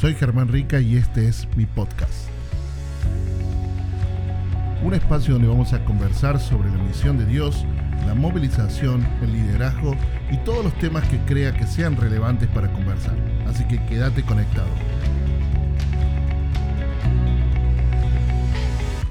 Soy Germán Rica y este es mi podcast. Un espacio donde vamos a conversar sobre la misión de Dios, la movilización, el liderazgo y todos los temas que crea que sean relevantes para conversar. Así que quédate conectado.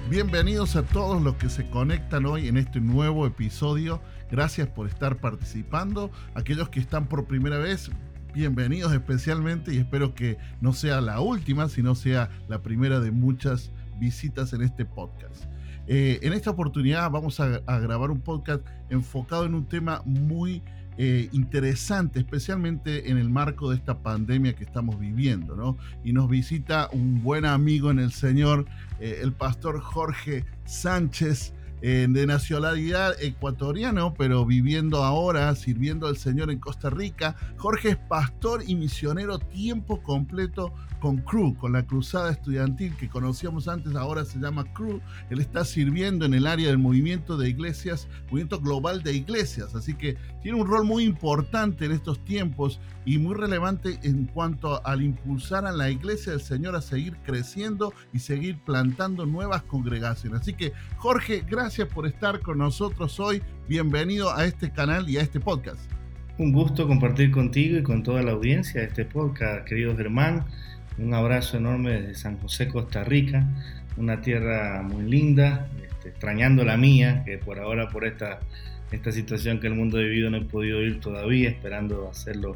Bienvenidos a todos los que se conectan hoy en este nuevo episodio. Gracias por estar participando. Aquellos que están por primera vez, bienvenidos especialmente y espero que no sea la última, sino sea la primera de muchas visitas en este podcast. Eh, en esta oportunidad vamos a, grabar un podcast enfocado en un tema muy eh, interesante, especialmente en el marco de esta pandemia que estamos viviendo, ¿no? Y nos visita un buen amigo en el Señor, eh, el pastor Jorge Sánchez, de nacionalidad ecuatoriano, pero viviendo ahora, sirviendo al Señor en Costa Rica. Jorge es pastor y misionero tiempo completo con CRU, con la Cruzada Estudiantil que conocíamos antes, ahora se llama CRU. Él está sirviendo en el área del movimiento de iglesias, movimiento global de iglesias, así que tiene un rol muy importante en estos tiempos y muy relevante en cuanto al impulsar a la iglesia del Señor a seguir creciendo y seguir plantando nuevas congregaciones. Así que Jorge, gracias gracias por estar con nosotros hoy. Bienvenido a este canal y a este podcast. Un gusto compartir contigo y con toda la audiencia de este podcast, querido Germán. Un abrazo enorme desde San José, Costa Rica, una tierra muy linda, este, extrañando la mía, que por ahora por esta, esta situación que el mundo ha vivido no he podido ir todavía, esperando hacerlo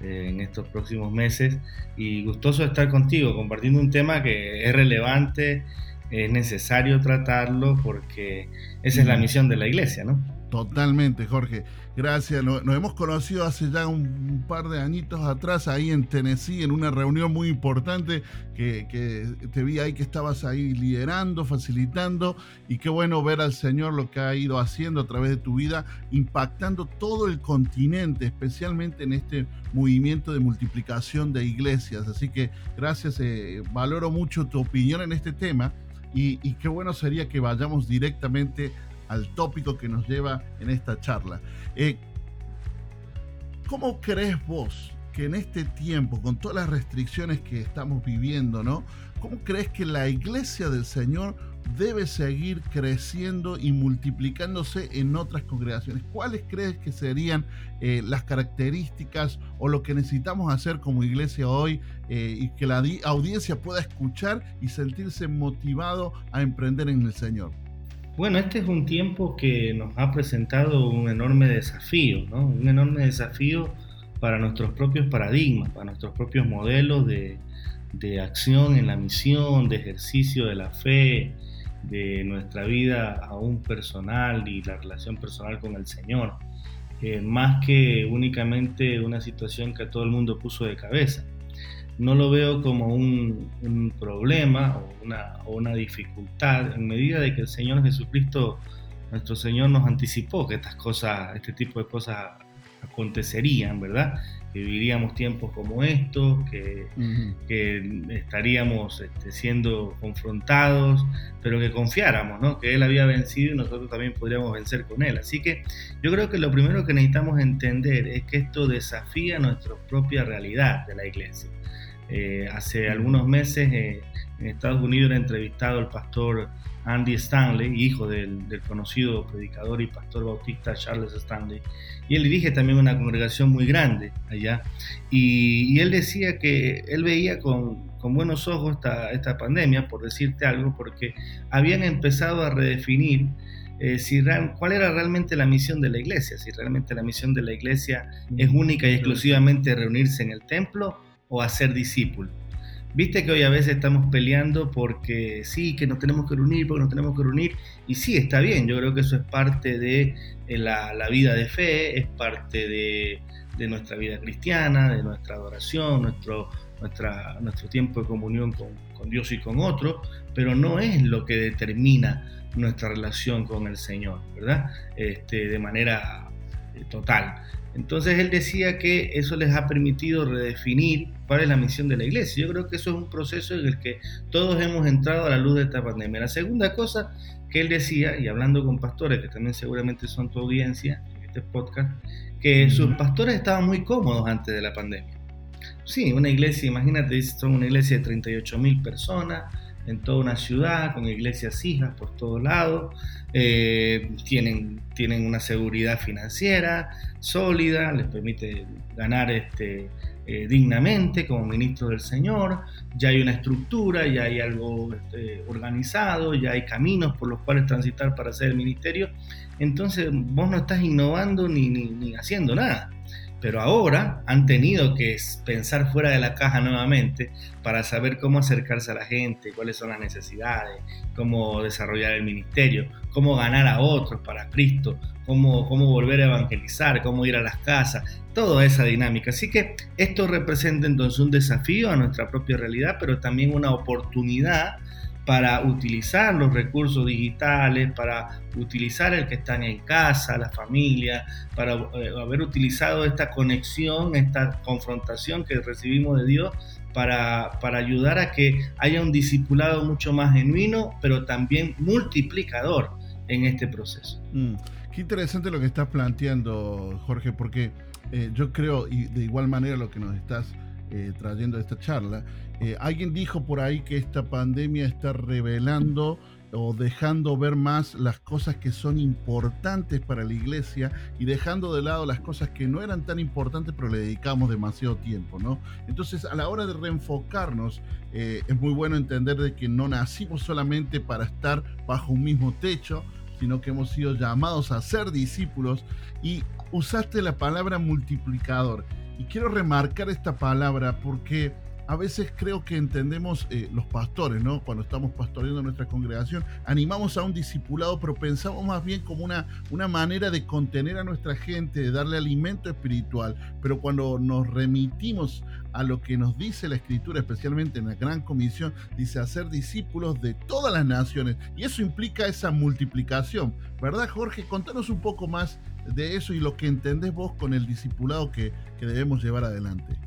eh, en estos próximos meses. Y gustoso estar contigo, compartiendo un tema que es relevante es necesario tratarlo porque esa es la misión de la iglesia, ¿no? Totalmente, Jorge. Gracias. Nos, hemos conocido hace ya un, par de añitos atrás ahí en Tennessee, en una reunión muy importante que, te vi ahí que estabas ahí liderando, facilitando. Y qué bueno ver al Señor lo que ha ido haciendo a través de tu vida, impactando todo el continente, especialmente en este movimiento de multiplicación de iglesias. Así que gracias, eh, valoro mucho tu opinión en este tema. Y, qué bueno sería que vayamos directamente al tópico que nos lleva en esta charla. Eh, ¿Cómo crees vos que en este tiempo, con todas las restricciones que estamos viviendo, ¿no? ¿Cómo crees que la iglesia del Señor debe seguir creciendo y multiplicándose en otras congregaciones? ¿Cuáles crees que serían eh, las características o lo que necesitamos hacer como iglesia hoy eh, y que la audiencia pueda escuchar y sentirse motivado a emprender en el Señor? Bueno, este es un tiempo que nos ha presentado un enorme desafío, ¿no? Un enorme desafío para nuestros propios paradigmas, para nuestros propios modelos de, acción en la misión, de ejercicio de la fe, de nuestra vida aún personal y la relación personal con el Señor, eh, más que únicamente una situación que todo el mundo puso de cabeza no lo veo como un, problema o una, una, dificultad en medida de que el Señor Jesucristo, nuestro Señor, nos anticipó que estas cosas, este tipo de cosas acontecerían, ¿verdad? Que viviríamos tiempos como estos, que, estaríamos este, siendo confrontados, pero que confiáramos, ¿no? Que Él había vencido y nosotros también podríamos vencer con Él. Así que yo creo que lo primero que necesitamos entender es que esto desafía nuestra propia realidad de la iglesia. Eh, hace algunos meses eh, en Estados Unidos era entrevistado el pastor Andy Stanley, hijo del, conocido predicador y pastor bautista Charles Stanley, y él dirige también una congregación muy grande allá, y, él decía que él veía con, buenos ojos esta, esta, pandemia, por decirte algo, porque habían empezado a redefinir eh, si cuál era realmente la misión de la iglesia, si realmente la misión de la iglesia es única y exclusivamente reunirse en el templo o a ser discípulo. Viste que hoy a veces estamos peleando porque sí, que nos tenemos que reunir, porque nos tenemos que reunir. Y sí, está bien, yo creo que eso es parte de eh, la, vida de fe, es parte de, nuestra vida cristiana, de nuestra adoración, nuestro, nuestra, nuestro tiempo de comunión con, Dios y con otros, pero no es lo que determina nuestra relación con el Señor, ¿verdad? Este, de manera eh, total. Entonces él decía que eso les ha permitido redefinir cuál es la misión de la iglesia. Yo creo que eso es un proceso en el que todos hemos entrado a la luz de esta pandemia. La segunda cosa que él decía, y hablando con pastores que también seguramente son tu audiencia en este podcast, que sus pastores estaban muy cómodos antes de la pandemia. sí, una iglesia, imagínate, son una iglesia de 38 mil personas en toda una ciudad, con iglesias hijas por todos lados, eh, tienen, tienen una seguridad financiera sólida, les permite ganar este, eh, dignamente como ministro del Señor, ya hay una estructura, ya hay algo este, organizado, ya hay caminos por los cuales transitar para hacer el ministerio, entonces vos no estás innovando ni, ni haciendo nada pero ahora han tenido que pensar fuera de la caja nuevamente para saber cómo acercarse a la gente, cuáles son las necesidades, cómo desarrollar el ministerio, cómo ganar a otros para Cristo, cómo, cómo volver a evangelizar, cómo ir a las casas, toda esa dinámica. Así que esto representa entonces un desafío a nuestra propia realidad, pero también una oportunidad para utilizar los recursos digitales, para utilizar el que están en casa, la familia, para eh, haber utilizado esta conexión, esta confrontación que recibimos de Dios para, para, ayudar a que haya un discipulado mucho más genuino, pero también multiplicador en este proceso. Mm, qué interesante lo que estás planteando, Jorge, porque eh, yo creo, y de igual manera lo que nos estás eh, trayendo esta charla, eh, alguien dijo por ahí que esta pandemia está revelando o dejando ver más las cosas que son importantes para la iglesia y dejando de lado las cosas que no eran tan importantes pero le dedicamos demasiado tiempo, ¿no? Entonces a la hora de reenfocarnos eh, es muy bueno entender de que no nacimos solamente para estar bajo un mismo techo, sino que hemos sido llamados a ser discípulos y usaste la palabra multiplicador. Y quiero remarcar esta palabra porque a veces creo que entendemos eh, los pastores, ¿no? Cuando estamos pastoreando nuestra congregación, animamos a un discipulado, pero pensamos más bien como una, una manera de contener a nuestra gente, de darle alimento espiritual. Pero cuando nos remitimos a lo que nos dice la Escritura, especialmente en la Gran Comisión, dice hacer discípulos de todas las naciones. Y eso implica esa multiplicación, ¿verdad, Jorge? Contanos un poco más de eso y lo que entendés vos con el discipulado que, que debemos llevar adelante.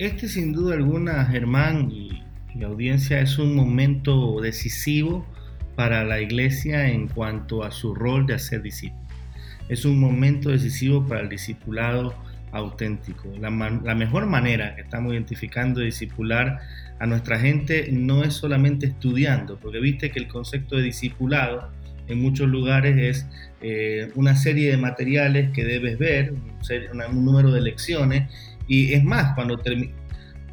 Este sin duda alguna, Germán y, la audiencia, es un momento decisivo para la iglesia en cuanto a su rol de hacer discípulos. Es un momento decisivo para el discipulado auténtico. La, mejor manera que estamos identificando de discipular a nuestra gente no es solamente estudiando, porque viste que el concepto de discipulado en muchos lugares es eh, una serie de materiales que debes ver, un número de lecciones y es más, cuando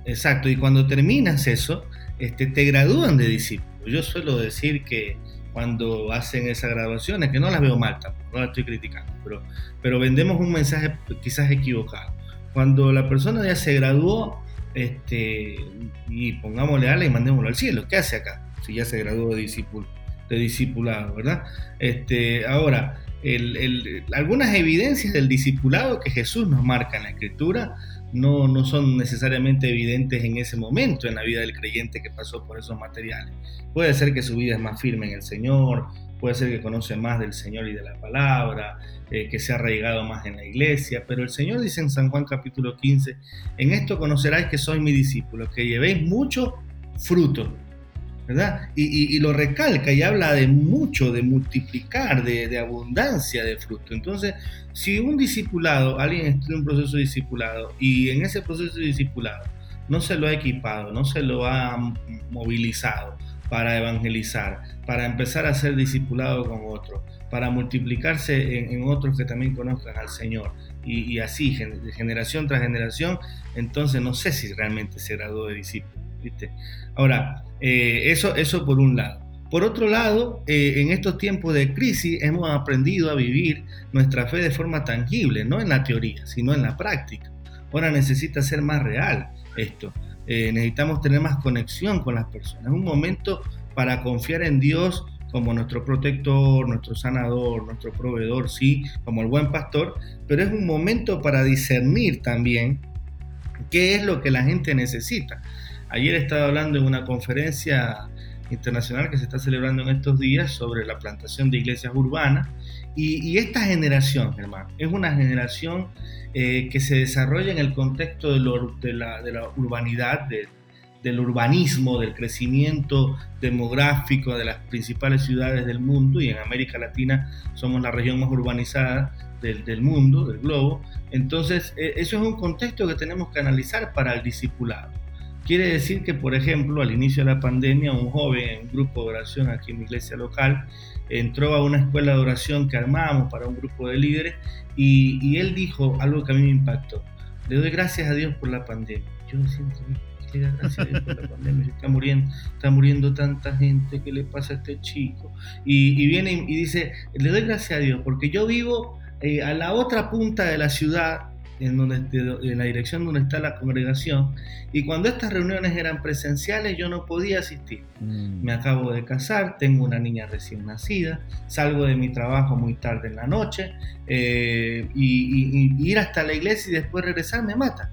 exacto, y cuando terminas eso, este, te gradúan de discípulo. Yo suelo decir que cuando hacen esas graduaciones, que no las veo mal tampoco, no las estoy criticando, pero, pero vendemos un mensaje quizás equivocado. Cuando la persona ya se graduó, este, y pongámosle ala y mandémoslo al cielo, ¿qué hace acá? Si ya se graduó de, discípulo, de discipulado, ¿verdad? Este, ahora, algunas evidencias del discipulado que Jesús nos marca en la Escritura no, no son necesariamente evidentes en ese momento en la vida del creyente que pasó por esos materiales. Puede ser que su vida es más firme en el Señor, puede ser que conoce más del Señor y de la palabra, eh, que se ha arraigado más en la iglesia, pero el Señor dice en San Juan capítulo 15, en esto conoceráis que soy mi discípulo, que llevéis mucho fruto y, lo recalca y habla de mucho, de multiplicar, de, abundancia de fruto. Entonces, si un discipulado, alguien está en un proceso de discipulado y en ese proceso de discipulado no se lo ha equipado, no se lo ha movilizado para evangelizar, para empezar a ser discipulado con otros, para multiplicarse en, otros que también conozcan al Señor, y, así, generación tras generación, entonces no sé si realmente se graduó de discípulo. Ahora, eh, eso, eso por un lado. Por otro lado, eh, en estos tiempos de crisis hemos aprendido a vivir nuestra fe de forma tangible, no en la teoría, sino en la práctica. Ahora necesita ser más real esto. Eh, necesitamos tener más conexión con las personas. Es un momento para confiar en Dios como nuestro protector, nuestro sanador, nuestro proveedor, sí, como el buen pastor, pero es un momento para discernir también qué es lo que la gente necesita. Ayer estaba hablando en una conferencia internacional que se está celebrando en estos días sobre la plantación de iglesias urbanas. Y, esta generación, hermano, es una generación eh, que se desarrolla en el contexto de, la, urbanidad, de, del urbanismo, del crecimiento demográfico de las principales ciudades del mundo y en América Latina somos la región más urbanizada del, del mundo, del globo. Entonces, e, eso es un contexto que tenemos que analizar para el discipulado. Quiere decir que, por ejemplo, al inicio de la pandemia, un joven en grupo de oración aquí en mi iglesia local entró a una escuela de oración que armamos para un grupo de líderes y, y él dijo algo que a mí me impactó. Le doy gracias a Dios por la pandemia. Yo me siento gracias a Dios por la pandemia. Está muriendo, está muriendo tanta gente. ¿Qué le pasa a este chico? Y, y viene y dice: Le doy gracias a Dios porque yo vivo eh, a la otra punta de la ciudad en, donde, en la dirección donde está la congregación. Y cuando estas reuniones eran presenciales, yo no podía asistir. Mm. Me acabo de casar, tengo una niña recién nacida, salgo de mi trabajo muy tarde en la noche eh, y, ir hasta la iglesia y después regresar me mata.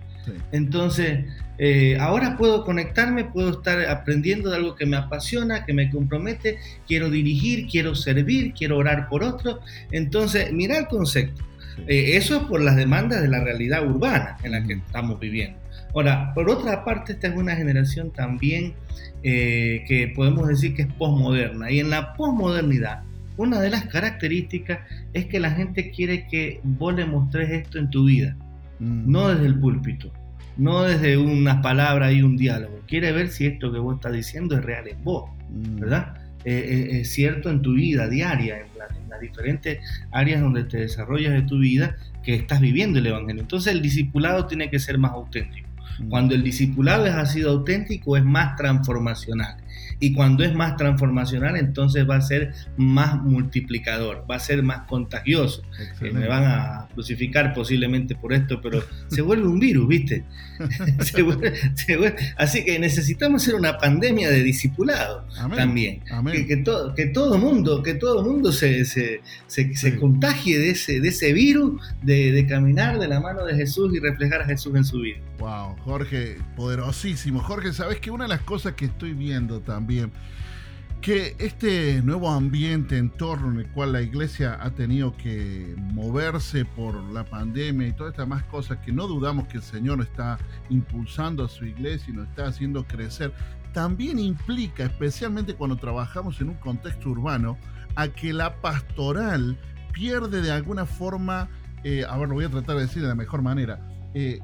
Entonces, eh, ahora puedo conectarme, puedo estar aprendiendo de algo que me apasiona, que me compromete, quiero dirigir, quiero servir, quiero orar por otros. Entonces, mira el concepto. Eh, eso es por las demandas de la realidad urbana en la que estamos viviendo. Ahora, por otra parte, esta es una generación también eh, que podemos decir que es posmoderna. Y en la posmodernidad, una de las características es que la gente quiere que vos le mostres esto en tu vida, mm. no desde el púlpito, no desde unas palabras y un diálogo. Quiere ver si esto que vos estás diciendo es real en vos, mm. ¿verdad? Eh, es cierto en tu vida diaria, en, en, las diferentes áreas donde te desarrollas de tu vida, que estás viviendo el Evangelio. Entonces el discipulado tiene que ser más auténtico. Mm. Cuando el discipulado es así auténtico, es más transformacional. Y cuando es más transformacional, entonces va a ser más multiplicador, va a ser más contagioso. Eh, me van a crucificar posiblemente por esto, pero se vuelve un virus, ¿viste? así que necesitamos hacer una pandemia de discipulado también. Que, que, todo, que todo mundo, que todo mundo se, se, se, contagie de ese, de ese virus de, de caminar de la mano de Jesús y reflejar a Jesús en su vida. Wow, Jorge, poderosísimo. Jorge, ¿sabes que una de las cosas que estoy viendo también, que este nuevo ambiente, entorno en el cual la iglesia ha tenido que moverse por la pandemia y todas estas más cosas que no dudamos que el Señor está impulsando a su iglesia y nos está haciendo crecer, también implica, especialmente cuando trabajamos en un contexto urbano, a que la pastoral pierde de alguna forma, eh, a ver, lo voy a tratar de decir de la mejor manera, eh,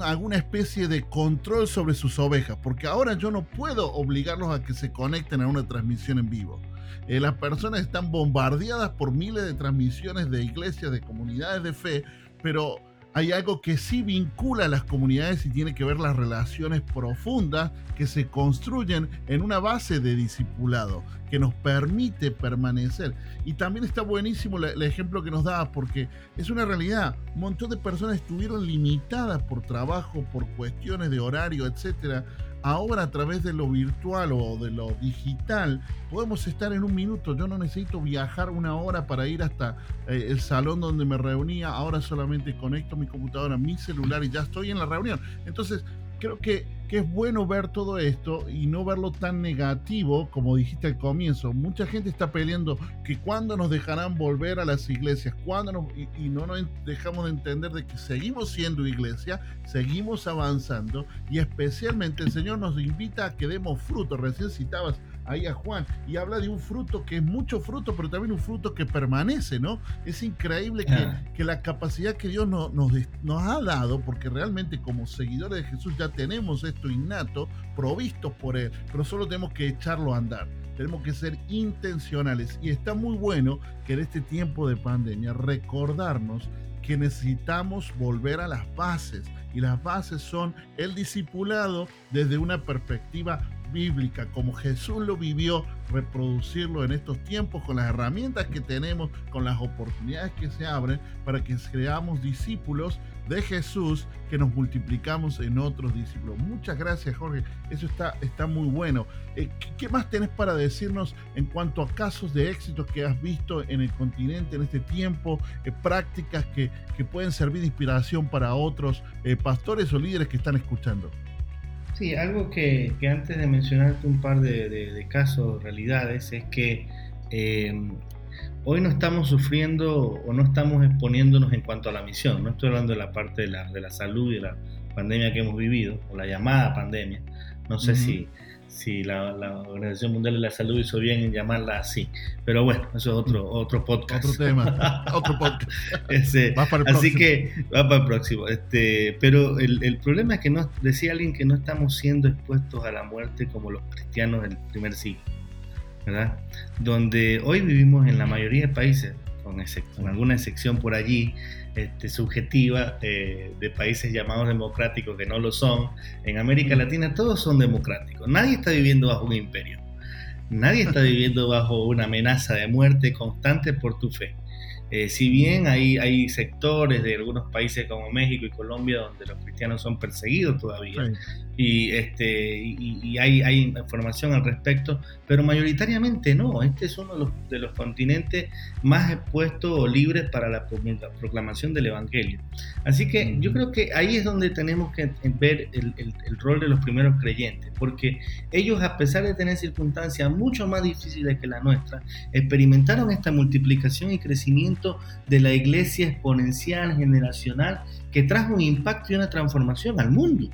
alguna especie de control sobre sus ovejas, porque ahora yo no puedo obligarlos a que se conecten a una transmisión en vivo. Eh, las personas están bombardeadas por miles de transmisiones de iglesias, de comunidades de fe, pero hay algo que sí vincula a las comunidades y tiene que ver las relaciones profundas que se construyen en una base de discipulado que nos permite permanecer. Y también está buenísimo el, ejemplo que nos da porque es una realidad. Un montón de personas estuvieron limitadas por trabajo, por cuestiones de horario, etcétera, ahora a través de lo virtual o de lo digital podemos estar en un minuto. Yo no necesito viajar una hora para ir hasta eh, el salón donde me reunía. Ahora solamente conecto mi computadora, mi celular y ya estoy en la reunión. Entonces, creo que, que, es bueno ver todo esto y no verlo tan negativo como dijiste al comienzo. Mucha gente está peleando que cuándo nos dejarán volver a las iglesias, cuándo nos, y, no nos dejamos de entender de que seguimos siendo iglesia, seguimos avanzando y especialmente el Señor nos invita a que demos fruto. Recién citabas ahí a Juan y habla de un fruto que es mucho fruto, pero también un fruto que permanece, ¿no? Es increíble que, ah. que la capacidad que Dios nos, nos, nos, ha dado, porque realmente como seguidores de Jesús ya tenemos esto innato, provistos por Él, pero solo tenemos que echarlo a andar. Tenemos que ser intencionales y está muy bueno que en este tiempo de pandemia recordarnos que necesitamos volver a las bases y las bases son el discipulado desde una perspectiva bíblica, como Jesús lo vivió, reproducirlo en estos tiempos con las herramientas que tenemos, con las oportunidades que se abren para que seamos discípulos de Jesús, que nos multiplicamos en otros discípulos. Muchas gracias, Jorge. Eso está, está muy bueno. Eh, ¿Qué más tenés para decirnos en cuanto a casos de éxito que has visto en el continente en este tiempo, eh, prácticas que, que, pueden servir de inspiración para otros eh, pastores o líderes que están escuchando? Sí, algo que, antes de mencionarte un par de, casos, realidades, es que eh, hoy no estamos sufriendo o no estamos exponiéndonos en cuanto a la misión. No estoy hablando de la parte de la, de la salud y de la pandemia que hemos vivido, o la llamada pandemia. No sé si, si la, Organización Mundial de la Salud hizo bien en llamarla así. Pero bueno, eso es otro, otro podcast. Otro tema, otro podcast. así que va para el próximo. Este, pero el, el, problema es que no, decía alguien que no estamos siendo expuestos a la muerte como los cristianos del primer siglo. ¿verdad? Donde hoy vivimos en la mayoría de países, con, con alguna excepción por allí, este, subjetiva eh, de países llamados democráticos que no lo son. En América Latina todos son democráticos. Nadie está viviendo bajo un imperio. Nadie está viviendo bajo una amenaza de muerte constante por tu fe. Eh, si bien hay, hay sectores de algunos países como México y Colombia donde los cristianos son perseguidos todavía y, este, y, hay, hay, información al respecto, pero mayoritariamente no. Este es uno de los, de los continentes más expuestos o libres para la proclamación del Evangelio. Así que yo creo que ahí es donde tenemos que ver el, el, el rol de los primeros creyentes, porque ellos a pesar de tener circunstancias mucho más difíciles que la nuestra, experimentaron esta multiplicación y crecimiento de la iglesia exponencial, generacional, que trajo un impacto y una transformación al mundo.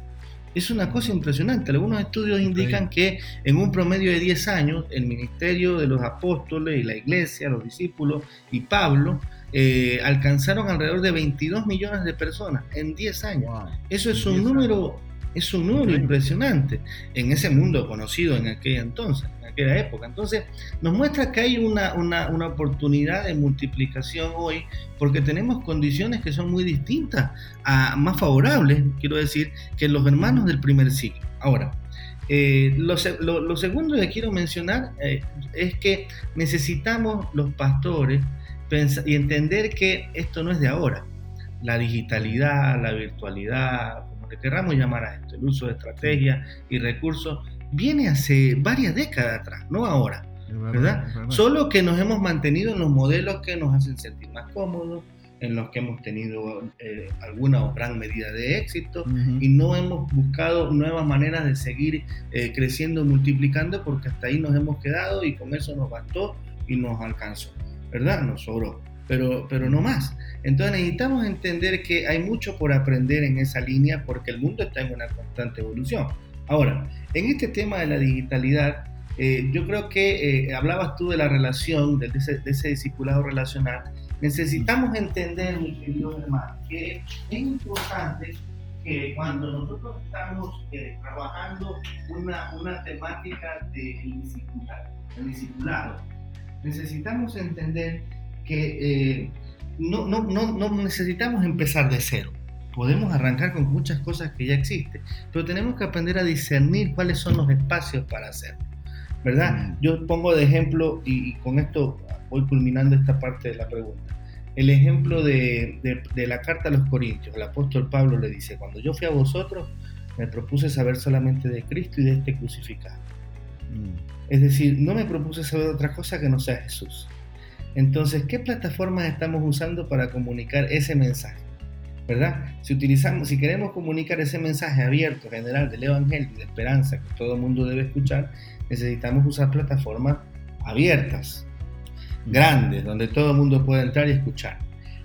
Es una cosa impresionante. Algunos estudios indican que en un promedio de 10 años, el ministerio de los apóstoles y la iglesia, los discípulos y Pablo eh, alcanzaron alrededor de 22 millones de personas en 10 años. Eso es un número, es un número impresionante en ese mundo conocido en aquel entonces aquella época. Entonces, nos muestra que hay una, una, una, oportunidad de multiplicación hoy porque tenemos condiciones que son muy distintas, a, más favorables, quiero decir, que los hermanos del primer siglo. Ahora, eh, lo, lo, segundo que quiero mencionar eh, es que necesitamos los pastores y entender que esto no es de ahora. La digitalidad, la virtualidad, como le queramos llamar a esto, el uso de estrategias y recursos, viene hace varias décadas atrás, no ahora. ¿verdad? Solo que nos hemos mantenido en los modelos que nos hacen sentir más cómodos, en los que hemos tenido eh, alguna o gran medida de éxito y no hemos buscado nuevas maneras de seguir eh, creciendo, multiplicando, porque hasta ahí nos hemos quedado y con eso nos bastó y nos alcanzó, ¿verdad? Nos sobró, pero, pero no más. Entonces necesitamos entender que hay mucho por aprender en esa línea porque el mundo está en una constante evolución. Ahora, en este tema de la digitalidad, eh, yo creo que eh, hablabas tú de la relación, de ese, discipulado relacional. Necesitamos entender, mi querido hermano, que es importante que cuando nosotros estamos eh, trabajando una, una temática de discipulado, necesitamos entender que no, no, no, no necesitamos empezar de cero podemos arrancar con muchas cosas que ya existen, pero tenemos que aprender a discernir cuáles son los espacios para hacerlo. ¿Verdad? Mm. Yo pongo de ejemplo, y, con esto voy culminando esta parte de la pregunta, el ejemplo de, de, la carta a los Corintios. El apóstol Pablo le dice, cuando yo fui a vosotros, me propuse saber solamente de Cristo y de este crucificado. Mm. Es decir, no me propuse saber otra cosa que no sea Jesús. Entonces, ¿qué plataformas estamos usando para comunicar ese mensaje? ¿Verdad? Si utilizamos, si queremos comunicar ese mensaje abierto, general del Evangelio y de esperanza que todo el mundo debe escuchar, necesitamos usar plataformas abiertas, grandes, donde todo el mundo pueda entrar y escuchar.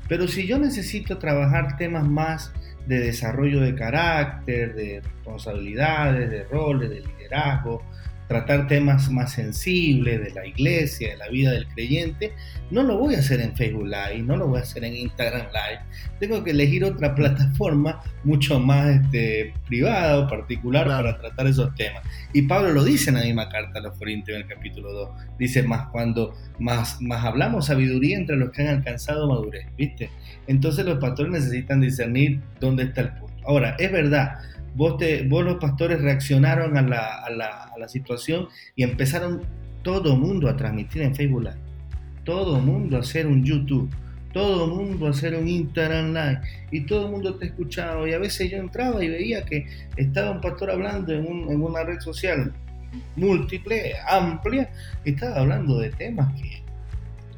Pero si yo necesito trabajar temas más de desarrollo de carácter, de responsabilidades, de roles, de liderazgo, tratar temas más sensibles de la iglesia, de la vida del creyente, no lo voy a hacer en Facebook Live, no lo voy a hacer en Instagram Live. Tengo que elegir otra plataforma mucho más este, privada o particular para tratar esos temas. Y Pablo lo dice en la misma carta a los Corintios en el capítulo 2. Dice más cuando más, más hablamos sabiduría entre los que han alcanzado madurez, ¿viste? Entonces los pastores necesitan discernir dónde está el punto. Ahora, es verdad, vos, te, vos los pastores reaccionaron a la, a, la, a la, situación y empezaron todo mundo a transmitir en Facebook Live, todo mundo a hacer un YouTube, todo mundo a hacer un Instagram Live. Y todo el mundo te escuchaba. Y a veces yo entraba y veía que estaba un pastor hablando en, un, en una red social múltiple, amplia, y estaba hablando de temas que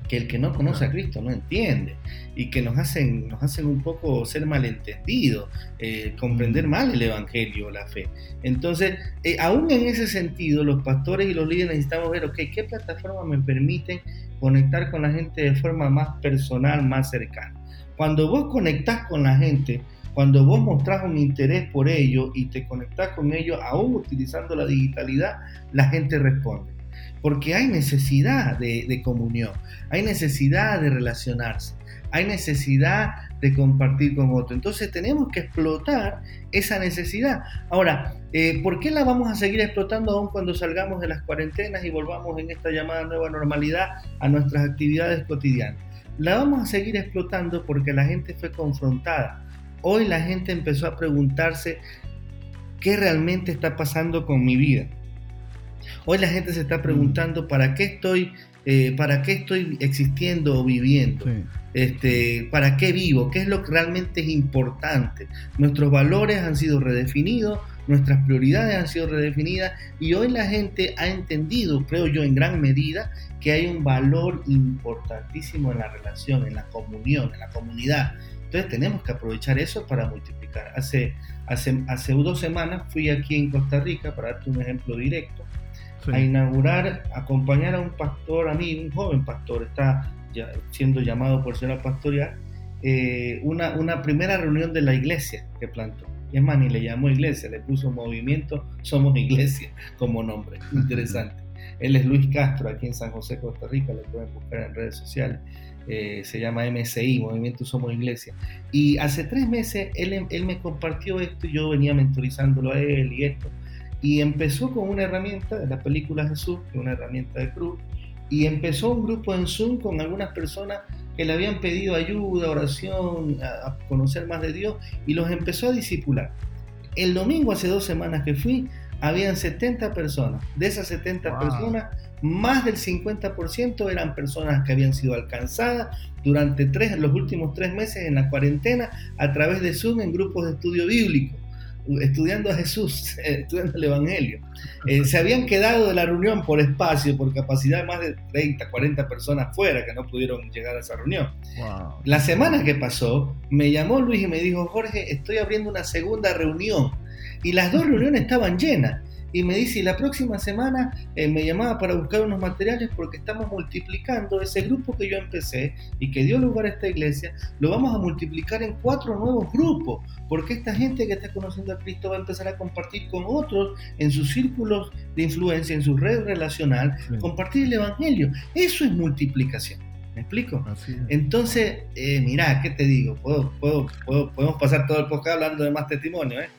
que el que no conoce a Cristo no entiende y que nos hacen, nos hacen un poco ser malentendidos, eh, comprender mal el Evangelio, la fe. Entonces, eh, aún en ese sentido, los pastores y los líderes necesitamos ver, ok, ¿qué plataforma me permiten conectar con la gente de forma más personal, más cercana? Cuando vos conectás con la gente, Cuando vos mostrás un interés por ello y te conectás con ellos, aún utilizando la digitalidad, la gente responde. Porque hay necesidad de, de comunión, hay necesidad de relacionarse, hay necesidad de compartir con otro. Entonces tenemos que explotar esa necesidad. Ahora, eh, ¿por qué la vamos a seguir explotando aún cuando salgamos de las cuarentenas y volvamos en esta llamada nueva normalidad a nuestras actividades cotidianas? La vamos a seguir explotando porque la gente fue confrontada. Hoy la gente empezó a preguntarse qué realmente está pasando con mi vida. Hoy la gente se está preguntando para qué estoy eh, para qué estoy existiendo o viviendo, este, para qué vivo, qué es lo que realmente es importante. Nuestros valores han sido redefinidos, nuestras prioridades han sido redefinidas y hoy la gente ha entendido, creo yo, en gran medida, que hay un valor importantísimo en la relación, en la comunión, en la comunidad. Entonces tenemos que aprovechar eso para multiplicar. Hace, hace, hace dos semanas fui aquí en Costa Rica, para darte un ejemplo directo, a inaugurar, acompañar a un pastor, a mí, un joven pastor, está ya siendo llamado por ser pastoral, eh, una, una primera reunión de la iglesia que plantó. Es más, ni le llamó iglesia, le puso movimiento Somos Iglesia como nombre. Interesante. Él es Luis Castro, aquí en San José, Costa Rica, lo pueden buscar en redes sociales. Eh, se llama MSI, Movimiento Somos Iglesia. Y hace tres meses él, él me compartió esto y yo venía mentorizándolo a él y esto. Y empezó con una herramienta de la película Jesús, que es una herramienta de cruz, y empezó un grupo en Zoom con algunas personas que le habían pedido ayuda, oración, a, conocer más de Dios, y los empezó a disipular. El domingo, hace dos semanas que fui, habían 70 personas. De esas 70 personas, más del 50% eran personas que habían sido alcanzadas durante tres, los últimos tres meses en la cuarentena a través de Zoom en grupos de estudio bíblico estudiando a Jesús, estudiando el Evangelio. Eh, se habían quedado de la reunión por espacio, por capacidad de más de 30, 40 personas fuera que no pudieron llegar a esa reunión. La semana que pasó, me llamó Luis y me dijo, Jorge, estoy abriendo una segunda reunión. Y las dos reuniones estaban llenas y me dice, la próxima semana eh, me llamaba para buscar unos materiales porque estamos multiplicando ese grupo que yo empecé y que dio lugar a esta iglesia, lo vamos a multiplicar en cuatro nuevos grupos, porque esta gente que está conociendo a Cristo va a empezar a compartir con otros en sus círculos de influencia, en su red relacional, compartir el Evangelio. Eso es multiplicación. ¿Me explico? Entonces, eh, mira, ¿qué te digo? Puedo, puedo, podemos pasar todo el podcast hablando de más testimonio, ¿eh?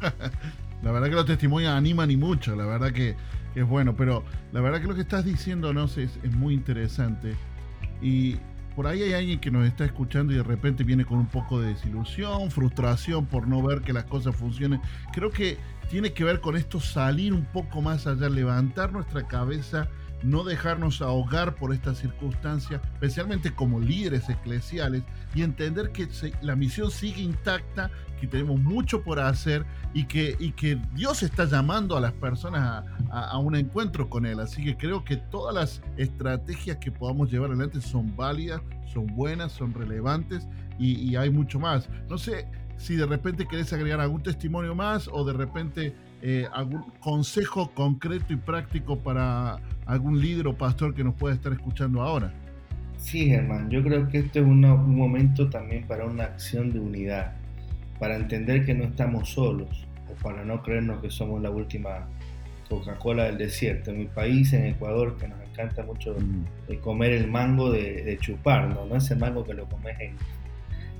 La verdad que los testimonios animan y mucho, la verdad que, es bueno, pero la verdad que lo que estás diciendo, no sé, es, muy interesante. Y por ahí hay alguien que nos está escuchando y de repente viene con un poco de desilusión, frustración por no ver que las cosas funcionen. Creo que tiene que ver con esto salir un poco más allá, levantar nuestra cabeza no dejarnos ahogar por esta circunstancia, especialmente como líderes eclesiales, y entender que la misión sigue intacta, que tenemos mucho por hacer y que, Dios está llamando a las personas a, un encuentro con Él. Así que creo que todas las estrategias que podamos llevar adelante son válidas, son buenas, son relevantes y, y hay mucho más. No sé si de repente querés agregar algún testimonio más o de repente eh, algún consejo concreto y práctico para algún líder o pastor que nos pueda estar escuchando ahora. Sí, Germán, yo creo que este es un momento también para una acción de unidad, para entender que no estamos solos o para no creernos que somos la última Coca-Cola del desierto. En mi país, en Ecuador, que nos encanta mucho mm. comer el mango de, chupar, ¿no? no es el mango que lo comes en,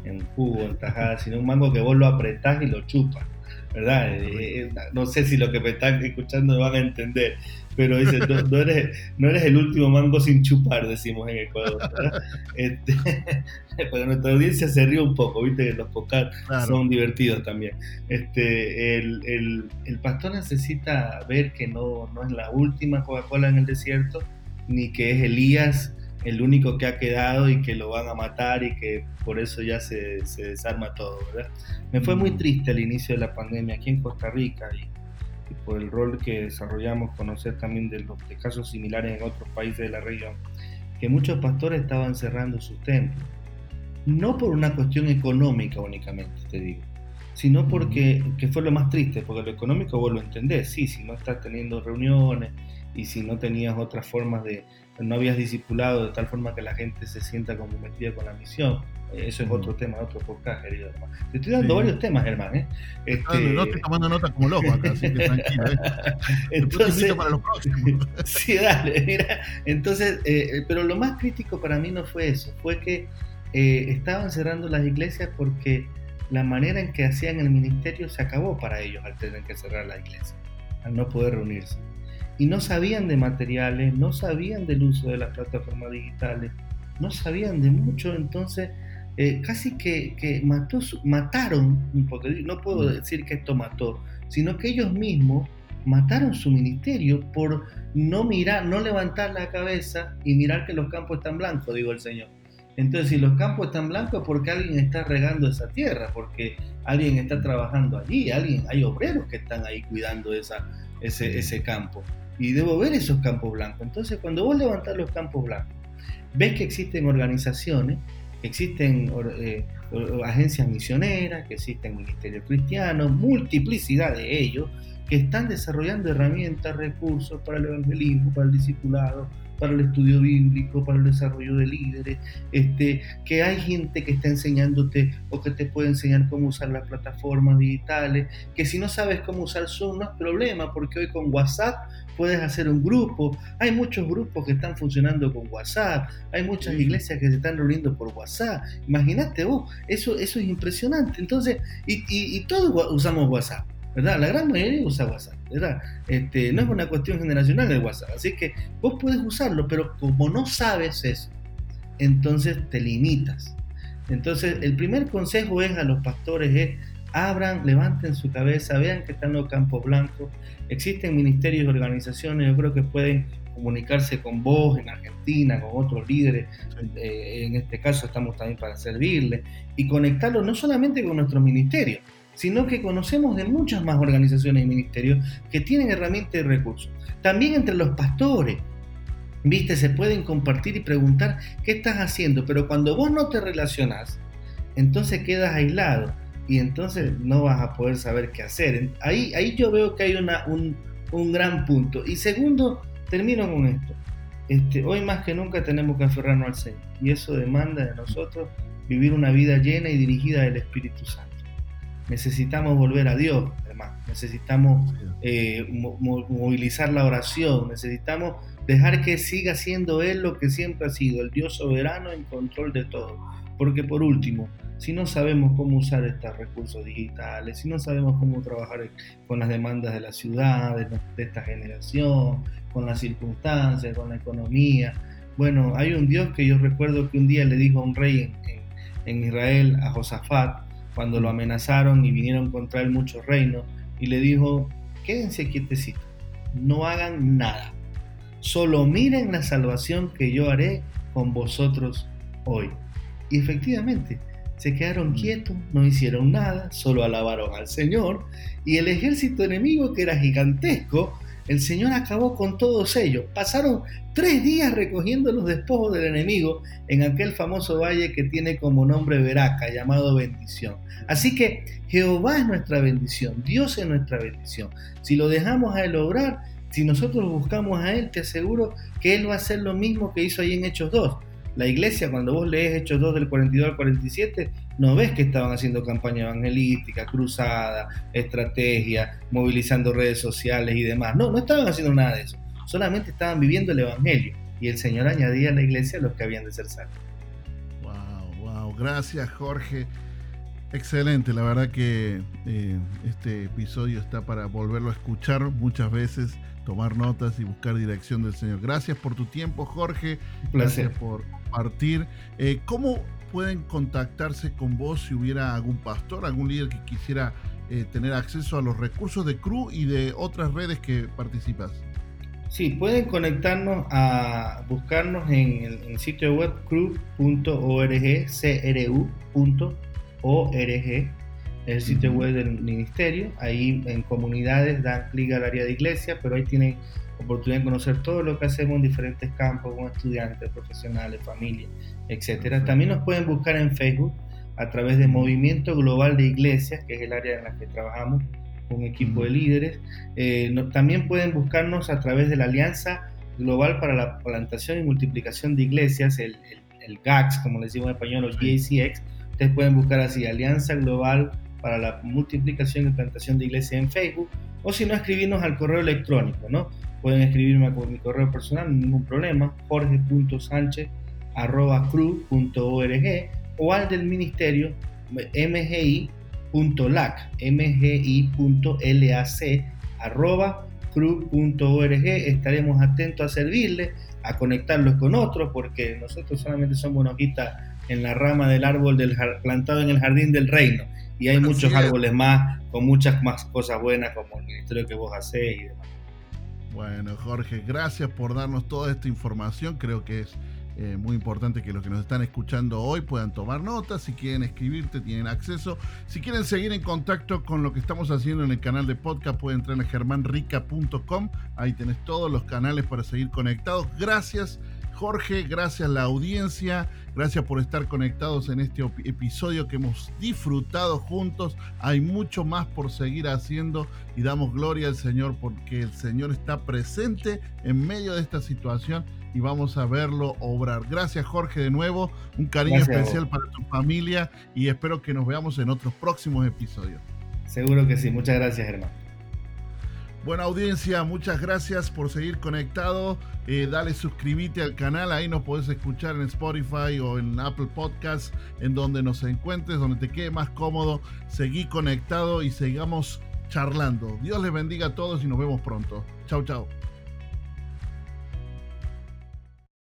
en jugo, en tajada, sino un mango que vos lo apretás y lo chupas. ¿Verdad? Eh, eh, no sé si lo que me están escuchando me van a entender, pero dice, no, eres, no eres el último mango sin chupar, decimos en Ecuador, ¿verdad? Este, nuestra audiencia se ríe un poco, viste que los podcasts son divertidos también. Este, el, el, pastor necesita ver que no, no es la última Coca-Cola en el desierto, ni que es Elías el único que ha quedado y que lo van a matar y que por eso ya se, se desarma todo, ¿verdad? Me fue muy mm. triste el inicio de la pandemia aquí en Costa Rica y, por el rol que desarrollamos, conocer también de los de casos similares en otros países de la región, que muchos pastores estaban cerrando sus templos. No por una cuestión económica únicamente, te digo, sino porque, que fue lo más triste, porque lo económico vos lo entendés, sí, si no estás teniendo reuniones y si no tenías otras formas de, no habías discipulado de tal forma que la gente se sienta comprometida con la misión, eso es otro tema, otro podcast, querido hermano. Te estoy dando varios temas, hermano. ¿eh? Este... No, estoy tomando notas como loco acá, así que tranquilo. ¿eh? Entonces, para los próximos. sí, dale, mira. Entonces, eh, pero lo más crítico para mí no fue eso, fue que eh, estaban cerrando las iglesias porque la manera en que hacían el ministerio se acabó para ellos al tener que cerrar la iglesia, al no poder reunirse. Y no sabían de materiales, no sabían del uso de las plataformas digitales, no sabían de mucho, entonces eh, casi que, mató, mataron, porque no puedo mm. decir que esto mató, sino que ellos mismos mataron su ministerio por no mirar, no levantar la cabeza y mirar que los campos están blancos, digo el Señor. Entonces, si los campos están blancos, porque alguien está regando esa tierra, porque alguien está trabajando allí, alguien, hay obreros que están ahí cuidando esa, ese, ese campo. Y debo ver esos campos blancos. Entonces, cuando vos levantás los campos blancos, ves que existen organizaciones, existen eh, agencias misioneras, que existen ministerios cristianos, multiplicidad de ellos, que están desarrollando herramientas, recursos para el evangelismo, para el discipulado, para el estudio bíblico, para el desarrollo de líderes, este, que hay gente que está enseñándote o que te puede enseñar cómo usar las plataformas digitales, que si no sabes cómo usar Zoom no es problema, porque hoy con WhatsApp puedes hacer un grupo, hay muchos grupos que están funcionando con WhatsApp, hay muchas iglesias que se están reuniendo por WhatsApp, imagínate vos, eso, eso es impresionante, entonces, y, y todos usamos WhatsApp. ¿Verdad? La gran mayoría usa WhatsApp, ¿verdad? Este, no es una cuestión generacional el WhatsApp, así que vos puedes usarlo, pero como no sabes eso, entonces te limitas. Entonces, el primer consejo es a los pastores es abran, levanten su cabeza, vean que están los campos blancos. Existen ministerios y organizaciones, yo creo que pueden comunicarse con vos en Argentina, con otros líderes, eh, en este caso estamos también para servirles, y conectarlo no solamente con nuestro ministerio, sino que conocemos de muchas más organizaciones y ministerios que tienen herramientas y recursos. También entre los pastores, viste, se pueden compartir y preguntar qué estás haciendo, pero cuando vos no te relacionás, entonces quedas aislado y entonces no vas a poder saber qué hacer. Ahí, ahí yo veo que hay un, un gran punto. Y segundo, termino con esto. Este, hoy más que nunca tenemos que aferrarnos al Señor y eso demanda de nosotros vivir una vida llena y dirigida del Espíritu Santo necesitamos volver a Dios, además, necesitamos eh, movilizar la oración, necesitamos dejar que siga siendo Él lo que siempre ha sido, el Dios soberano en control de todo. Porque por último, si no sabemos cómo usar estos recursos digitales, si no sabemos cómo trabajar con las demandas de la ciudad, de, esta generación, con las circunstancias, con la economía, bueno, hay un Dios que yo recuerdo que un día le dijo a un rey en Israel, a Josafat, cuando lo amenazaron y vinieron contra él muchos reinos, y le dijo, quédense quietecitos, no hagan nada, solo miren la salvación que yo haré con vosotros hoy. Y efectivamente, se quedaron mm. quietos, no hicieron nada, solo alabaron al Señor, y el ejército enemigo, que era gigantesco, el Señor acabó con todos ellos. Pasaron tres días recogiendo los despojos del enemigo en aquel famoso valle que tiene como nombre Veraca, llamado bendición. Así que Jehová es nuestra bendición, Dios es nuestra bendición. Si lo dejamos a Él obrar, si nosotros buscamos a Él, te aseguro que Él va a hacer lo mismo que hizo ahí en Hechos 2 la iglesia, cuando vos lees Hechos 2 del 42 al 47, no ves que estaban haciendo campaña evangelística, cruzada, estrategia, movilizando redes sociales y demás. No, no estaban haciendo nada de eso. Solamente estaban viviendo el evangelio. Y el Señor añadía a la iglesia los que habían de ser salvos. Wow, wow. Gracias, Jorge. Excelente, la verdad que eh, este episodio está para volverlo a escuchar muchas veces, tomar notas y buscar dirección del Señor. Gracias por tu tiempo, Jorge. Gracias por partir. Eh, ¿Cómo pueden contactarse con vos si hubiera algún pastor, algún líder que quisiera eh, tener acceso a los recursos de CRU y de otras redes que participas? Sí, pueden conectarnos a buscarnos en el, sitio web cru.org, cru.org, el sitio web del ministerio. Ahí en comunidades dan clic al área de iglesia, pero ahí tienen oportunidad de conocer todo lo que hacemos en diferentes campos, con estudiantes, profesionales, familias, etc. También nos pueden buscar en Facebook a través de Movimiento Global de Iglesias, que es el área en la que trabajamos con un equipo de líderes. Eh, también pueden buscarnos a través de la Alianza Global para la Plantación y Multiplicación de Iglesias, el, el, GACS, como le decimos en español, o GACX. Ustedes pueden buscar así, Alianza Global para la Multiplicación y Plantación de Iglesias en Facebook, o si no, escribirnos al correo electrónico, ¿no? Pueden escribirme con mi correo personal, ningún problema, jorge.sánchez.org o al del ministerio mgi.lac, mgi.lac, arroba cru.org. Estaremos atentos a servirles, a conectarlos con otros, porque nosotros solamente somos una hojita en la rama del árbol del, plantado en el jardín del reino. Y hay muchos árboles más, con muchas más cosas buenas, como el ministerio que vos hacés y demás. Bueno, Jorge, gracias por darnos toda esta información. Creo que es eh, muy importante que los que nos están escuchando hoy puedan tomar notas. Si quieren escribirte, tienen acceso. Si quieren seguir en contacto con lo que estamos haciendo en el canal de podcast, pueden entrar a germanrica.com. Ahí tenés todos los canales para seguir conectados. Gracias. Jorge, gracias a la audiencia, gracias por estar conectados en este episodio que hemos disfrutado juntos. Hay mucho más por seguir haciendo y damos gloria al Señor porque el Señor está presente en medio de esta situación y vamos a verlo obrar. Gracias Jorge de nuevo, un cariño especial para tu familia y espero que nos veamos en otros próximos episodios. Seguro que sí, muchas gracias hermano. Buena audiencia, muchas gracias por seguir conectado. Eh, dale suscríbete al canal, ahí nos puedes escuchar en Spotify o en Apple Podcasts, en donde nos encuentres, donde te quede más cómodo. Seguí conectado y sigamos charlando. Dios les bendiga a todos y nos vemos pronto. Chau, chau.